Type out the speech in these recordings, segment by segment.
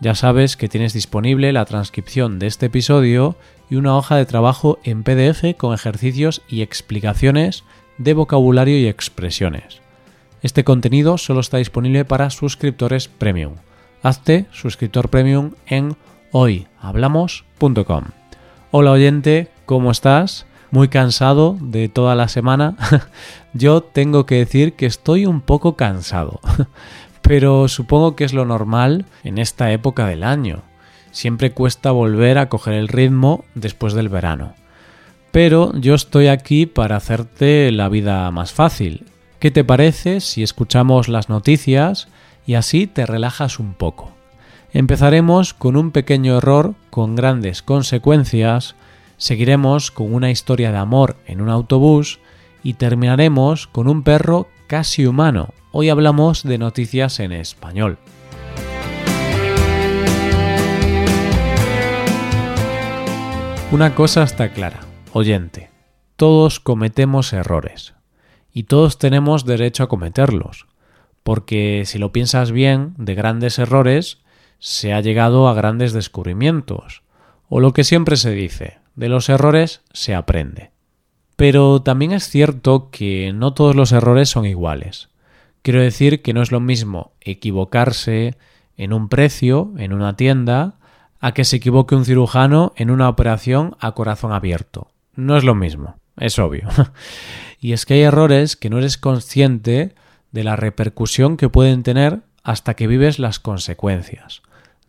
ya sabes que tienes disponible la transcripción de este episodio y una hoja de trabajo en PDF con ejercicios y explicaciones de vocabulario y expresiones. Este contenido solo está disponible para suscriptores premium. Hazte suscriptor premium en hoyhablamos.com. Hola oyente, ¿cómo estás? Muy cansado de toda la semana. Yo tengo que decir que estoy un poco cansado pero supongo que es lo normal en esta época del año. Siempre cuesta volver a coger el ritmo después del verano. Pero yo estoy aquí para hacerte la vida más fácil. ¿Qué te parece si escuchamos las noticias y así te relajas un poco? Empezaremos con un pequeño error con grandes consecuencias, seguiremos con una historia de amor en un autobús y terminaremos con un perro casi humano Hoy hablamos de noticias en español. Una cosa está clara, oyente, todos cometemos errores y todos tenemos derecho a cometerlos, porque si lo piensas bien, de grandes errores se ha llegado a grandes descubrimientos, o lo que siempre se dice, de los errores se aprende. Pero también es cierto que no todos los errores son iguales. Quiero decir que no es lo mismo equivocarse en un precio, en una tienda, a que se equivoque un cirujano en una operación a corazón abierto. No es lo mismo, es obvio. y es que hay errores que no eres consciente de la repercusión que pueden tener hasta que vives las consecuencias.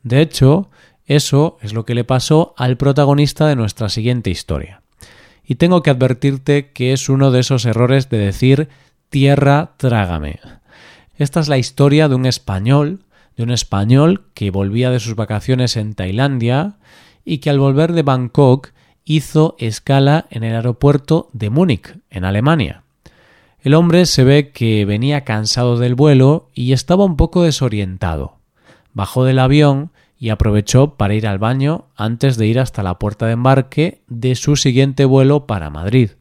De hecho, eso es lo que le pasó al protagonista de nuestra siguiente historia. Y tengo que advertirte que es uno de esos errores de decir tierra trágame. Esta es la historia de un español, de un español que volvía de sus vacaciones en Tailandia y que al volver de Bangkok hizo escala en el aeropuerto de Múnich, en Alemania. El hombre se ve que venía cansado del vuelo y estaba un poco desorientado. Bajó del avión y aprovechó para ir al baño antes de ir hasta la puerta de embarque de su siguiente vuelo para Madrid.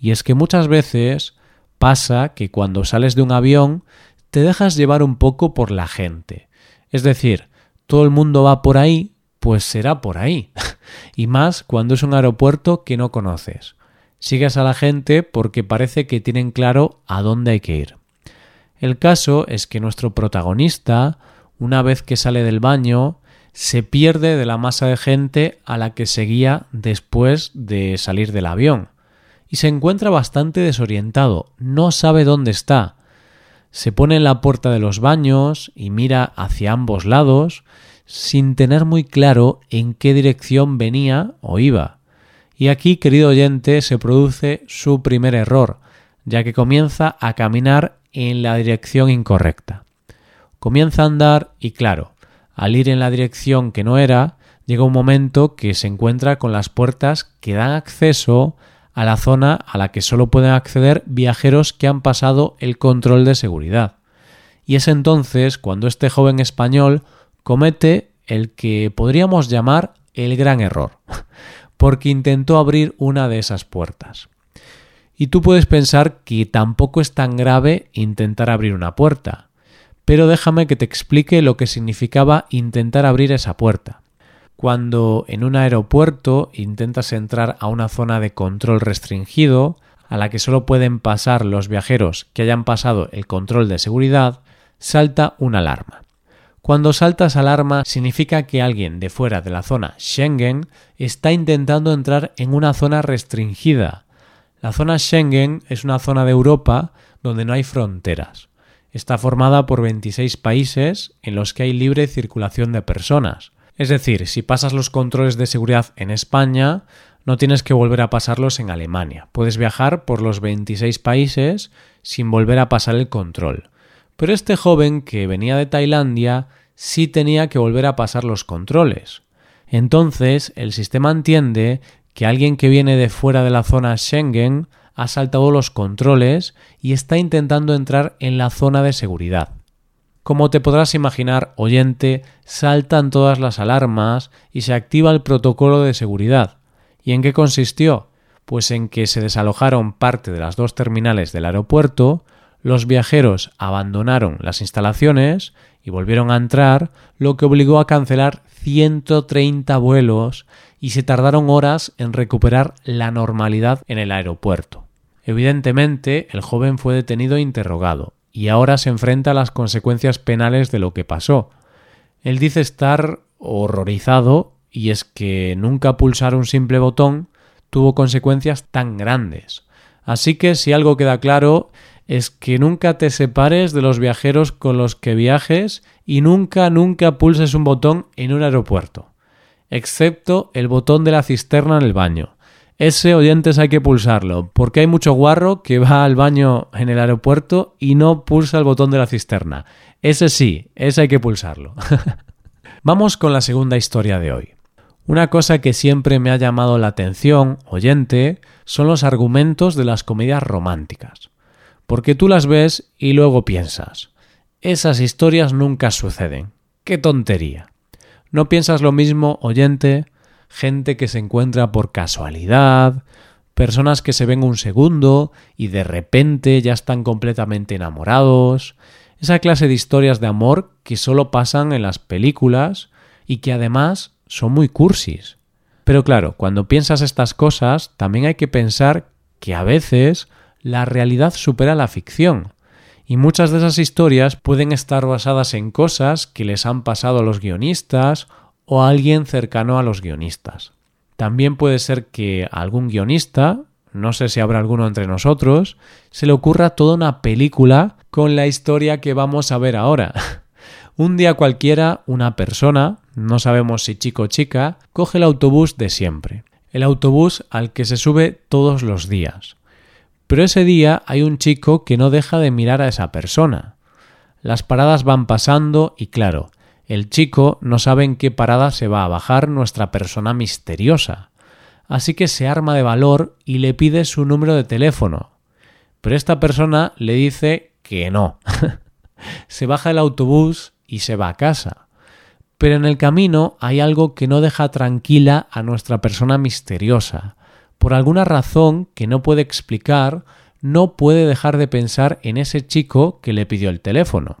Y es que muchas veces pasa que cuando sales de un avión te dejas llevar un poco por la gente. Es decir, todo el mundo va por ahí, pues será por ahí. y más cuando es un aeropuerto que no conoces. Sigues a la gente porque parece que tienen claro a dónde hay que ir. El caso es que nuestro protagonista, una vez que sale del baño, se pierde de la masa de gente a la que seguía después de salir del avión. Y se encuentra bastante desorientado, no sabe dónde está, se pone en la puerta de los baños y mira hacia ambos lados sin tener muy claro en qué dirección venía o iba. Y aquí, querido oyente, se produce su primer error, ya que comienza a caminar en la dirección incorrecta. Comienza a andar y claro, al ir en la dirección que no era, llega un momento que se encuentra con las puertas que dan acceso a la zona a la que solo pueden acceder viajeros que han pasado el control de seguridad. Y es entonces cuando este joven español comete el que podríamos llamar el gran error, porque intentó abrir una de esas puertas. Y tú puedes pensar que tampoco es tan grave intentar abrir una puerta, pero déjame que te explique lo que significaba intentar abrir esa puerta cuando en un aeropuerto intentas entrar a una zona de control restringido, a la que solo pueden pasar los viajeros que hayan pasado el control de seguridad, salta una alarma. Cuando saltas alarma significa que alguien de fuera de la zona Schengen está intentando entrar en una zona restringida. La zona Schengen es una zona de Europa donde no hay fronteras. Está formada por 26 países en los que hay libre circulación de personas. Es decir, si pasas los controles de seguridad en España, no tienes que volver a pasarlos en Alemania. Puedes viajar por los 26 países sin volver a pasar el control. Pero este joven que venía de Tailandia sí tenía que volver a pasar los controles. Entonces, el sistema entiende que alguien que viene de fuera de la zona Schengen ha saltado los controles y está intentando entrar en la zona de seguridad. Como te podrás imaginar, oyente, saltan todas las alarmas y se activa el protocolo de seguridad. ¿Y en qué consistió? Pues en que se desalojaron parte de las dos terminales del aeropuerto, los viajeros abandonaron las instalaciones y volvieron a entrar, lo que obligó a cancelar 130 vuelos y se tardaron horas en recuperar la normalidad en el aeropuerto. Evidentemente, el joven fue detenido e interrogado, y ahora se enfrenta a las consecuencias penales de lo que pasó. Él dice estar horrorizado y es que nunca pulsar un simple botón tuvo consecuencias tan grandes. Así que si algo queda claro es que nunca te separes de los viajeros con los que viajes y nunca, nunca pulses un botón en un aeropuerto, excepto el botón de la cisterna en el baño. Ese oyentes hay que pulsarlo, porque hay mucho guarro que va al baño en el aeropuerto y no pulsa el botón de la cisterna. Ese sí, ese hay que pulsarlo. Vamos con la segunda historia de hoy. Una cosa que siempre me ha llamado la atención, oyente, son los argumentos de las comedias románticas. Porque tú las ves y luego piensas, esas historias nunca suceden. ¡Qué tontería! ¿No piensas lo mismo, oyente? Gente que se encuentra por casualidad, personas que se ven un segundo y de repente ya están completamente enamorados, esa clase de historias de amor que solo pasan en las películas y que además son muy cursis. Pero claro, cuando piensas estas cosas, también hay que pensar que a veces la realidad supera la ficción. Y muchas de esas historias pueden estar basadas en cosas que les han pasado a los guionistas o alguien cercano a los guionistas. También puede ser que algún guionista, no sé si habrá alguno entre nosotros, se le ocurra toda una película con la historia que vamos a ver ahora. Un día cualquiera, una persona, no sabemos si chico o chica, coge el autobús de siempre, el autobús al que se sube todos los días. Pero ese día hay un chico que no deja de mirar a esa persona. Las paradas van pasando y claro, el chico no sabe en qué parada se va a bajar nuestra persona misteriosa, así que se arma de valor y le pide su número de teléfono. Pero esta persona le dice que no. se baja el autobús y se va a casa. Pero en el camino hay algo que no deja tranquila a nuestra persona misteriosa. Por alguna razón que no puede explicar, no puede dejar de pensar en ese chico que le pidió el teléfono.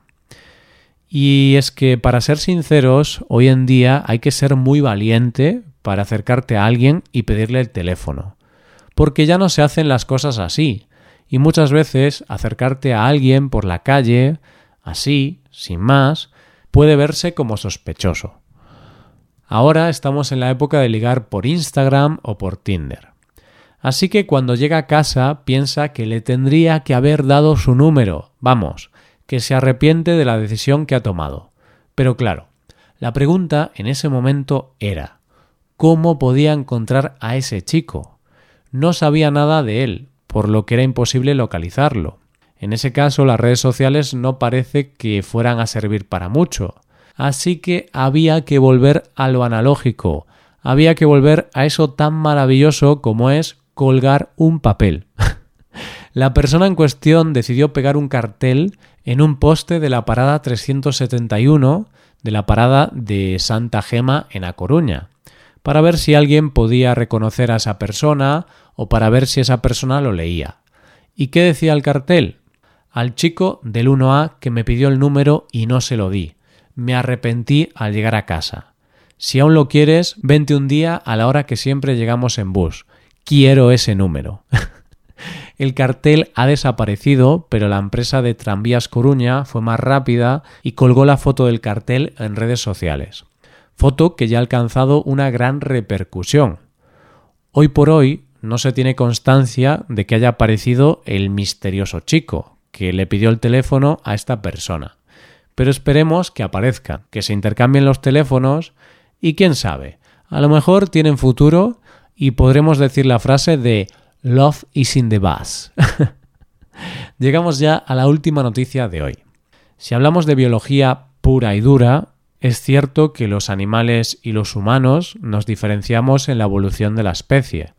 Y es que, para ser sinceros, hoy en día hay que ser muy valiente para acercarte a alguien y pedirle el teléfono. Porque ya no se hacen las cosas así. Y muchas veces acercarte a alguien por la calle, así, sin más, puede verse como sospechoso. Ahora estamos en la época de ligar por Instagram o por Tinder. Así que cuando llega a casa piensa que le tendría que haber dado su número, vamos, que se arrepiente de la decisión que ha tomado. Pero claro, la pregunta en ese momento era ¿cómo podía encontrar a ese chico? No sabía nada de él, por lo que era imposible localizarlo. En ese caso las redes sociales no parece que fueran a servir para mucho. Así que había que volver a lo analógico, había que volver a eso tan maravilloso como es colgar un papel. La persona en cuestión decidió pegar un cartel en un poste de la parada 371 de la parada de Santa Gema en A Coruña, para ver si alguien podía reconocer a esa persona o para ver si esa persona lo leía. ¿Y qué decía el cartel? Al chico del 1A que me pidió el número y no se lo di. Me arrepentí al llegar a casa. Si aún lo quieres, vente un día a la hora que siempre llegamos en bus. Quiero ese número. El cartel ha desaparecido, pero la empresa de Tranvías Coruña fue más rápida y colgó la foto del cartel en redes sociales. Foto que ya ha alcanzado una gran repercusión. Hoy por hoy no se tiene constancia de que haya aparecido el misterioso chico que le pidió el teléfono a esta persona. Pero esperemos que aparezca, que se intercambien los teléfonos y quién sabe, a lo mejor tienen futuro y podremos decir la frase de Love is in the bus. Llegamos ya a la última noticia de hoy. Si hablamos de biología pura y dura, es cierto que los animales y los humanos nos diferenciamos en la evolución de la especie.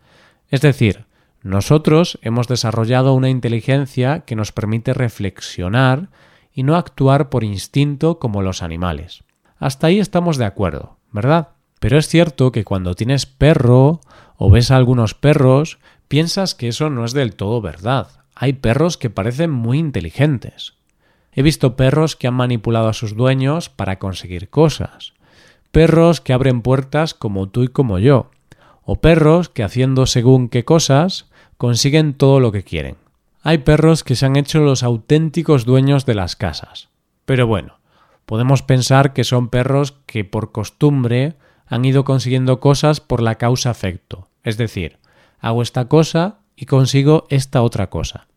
Es decir, nosotros hemos desarrollado una inteligencia que nos permite reflexionar y no actuar por instinto como los animales. Hasta ahí estamos de acuerdo, ¿verdad? Pero es cierto que cuando tienes perro o ves a algunos perros, piensas que eso no es del todo verdad. Hay perros que parecen muy inteligentes. He visto perros que han manipulado a sus dueños para conseguir cosas. Perros que abren puertas como tú y como yo. O perros que haciendo según qué cosas consiguen todo lo que quieren. Hay perros que se han hecho los auténticos dueños de las casas. Pero bueno, podemos pensar que son perros que por costumbre han ido consiguiendo cosas por la causa-efecto. Es decir, hago esta cosa y consigo esta otra cosa.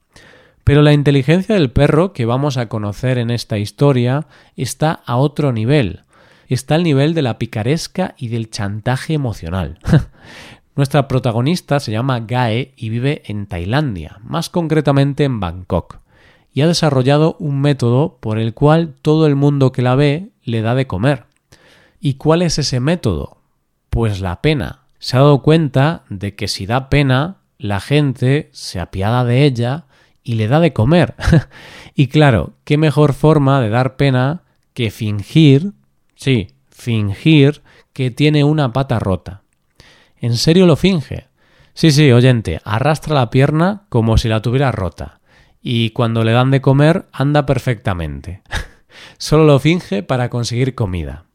Pero la inteligencia del perro que vamos a conocer en esta historia está a otro nivel. Está al nivel de la picaresca y del chantaje emocional. Nuestra protagonista se llama Gae y vive en Tailandia, más concretamente en Bangkok, y ha desarrollado un método por el cual todo el mundo que la ve le da de comer. ¿Y cuál es ese método? Pues la pena. Se ha dado cuenta de que si da pena, la gente se apiada de ella y le da de comer. y claro, qué mejor forma de dar pena que fingir, sí, fingir que tiene una pata rota. ¿En serio lo finge? Sí, sí, oyente, arrastra la pierna como si la tuviera rota. Y cuando le dan de comer, anda perfectamente. Solo lo finge para conseguir comida.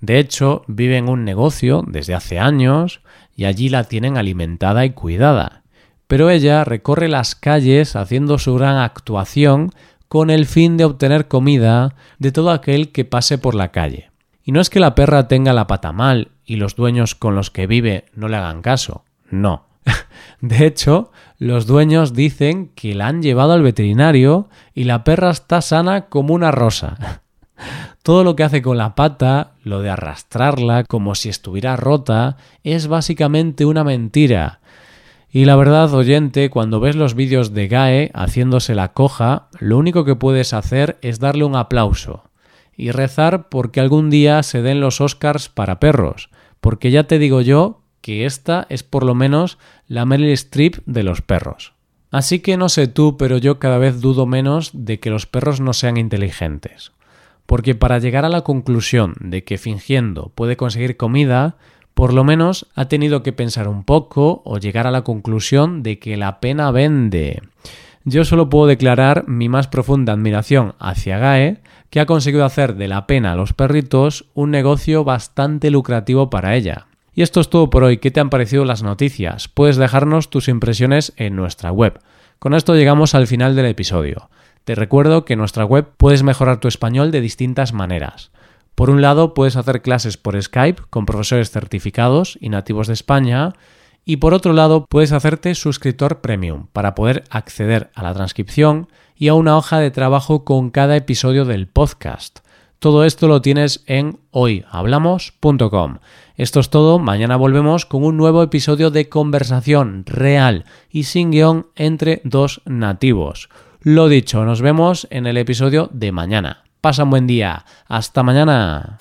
De hecho, vive en un negocio desde hace años y allí la tienen alimentada y cuidada pero ella recorre las calles haciendo su gran actuación con el fin de obtener comida de todo aquel que pase por la calle. Y no es que la perra tenga la pata mal y los dueños con los que vive no le hagan caso, no. De hecho, los dueños dicen que la han llevado al veterinario y la perra está sana como una rosa. Todo lo que hace con la pata, lo de arrastrarla como si estuviera rota, es básicamente una mentira y la verdad, oyente, cuando ves los vídeos de Gae haciéndose la coja, lo único que puedes hacer es darle un aplauso y rezar porque algún día se den los Oscars para perros, porque ya te digo yo que esta es por lo menos la Meryl Streep de los perros. Así que no sé tú, pero yo cada vez dudo menos de que los perros no sean inteligentes. Porque para llegar a la conclusión de que fingiendo puede conseguir comida, por lo menos ha tenido que pensar un poco o llegar a la conclusión de que la pena vende. Yo solo puedo declarar mi más profunda admiración hacia Gae, que ha conseguido hacer de la pena a los perritos un negocio bastante lucrativo para ella. Y esto es todo por hoy. ¿Qué te han parecido las noticias? Puedes dejarnos tus impresiones en nuestra web. Con esto llegamos al final del episodio. Te recuerdo que en nuestra web puedes mejorar tu español de distintas maneras. Por un lado, puedes hacer clases por Skype con profesores certificados y nativos de España. Y por otro lado, puedes hacerte suscriptor premium para poder acceder a la transcripción y a una hoja de trabajo con cada episodio del podcast. Todo esto lo tienes en hoyhablamos.com. Esto es todo, mañana volvemos con un nuevo episodio de conversación real y sin guion entre dos nativos. Lo dicho, nos vemos en el episodio de mañana. Pasa un buen día. Hasta mañana.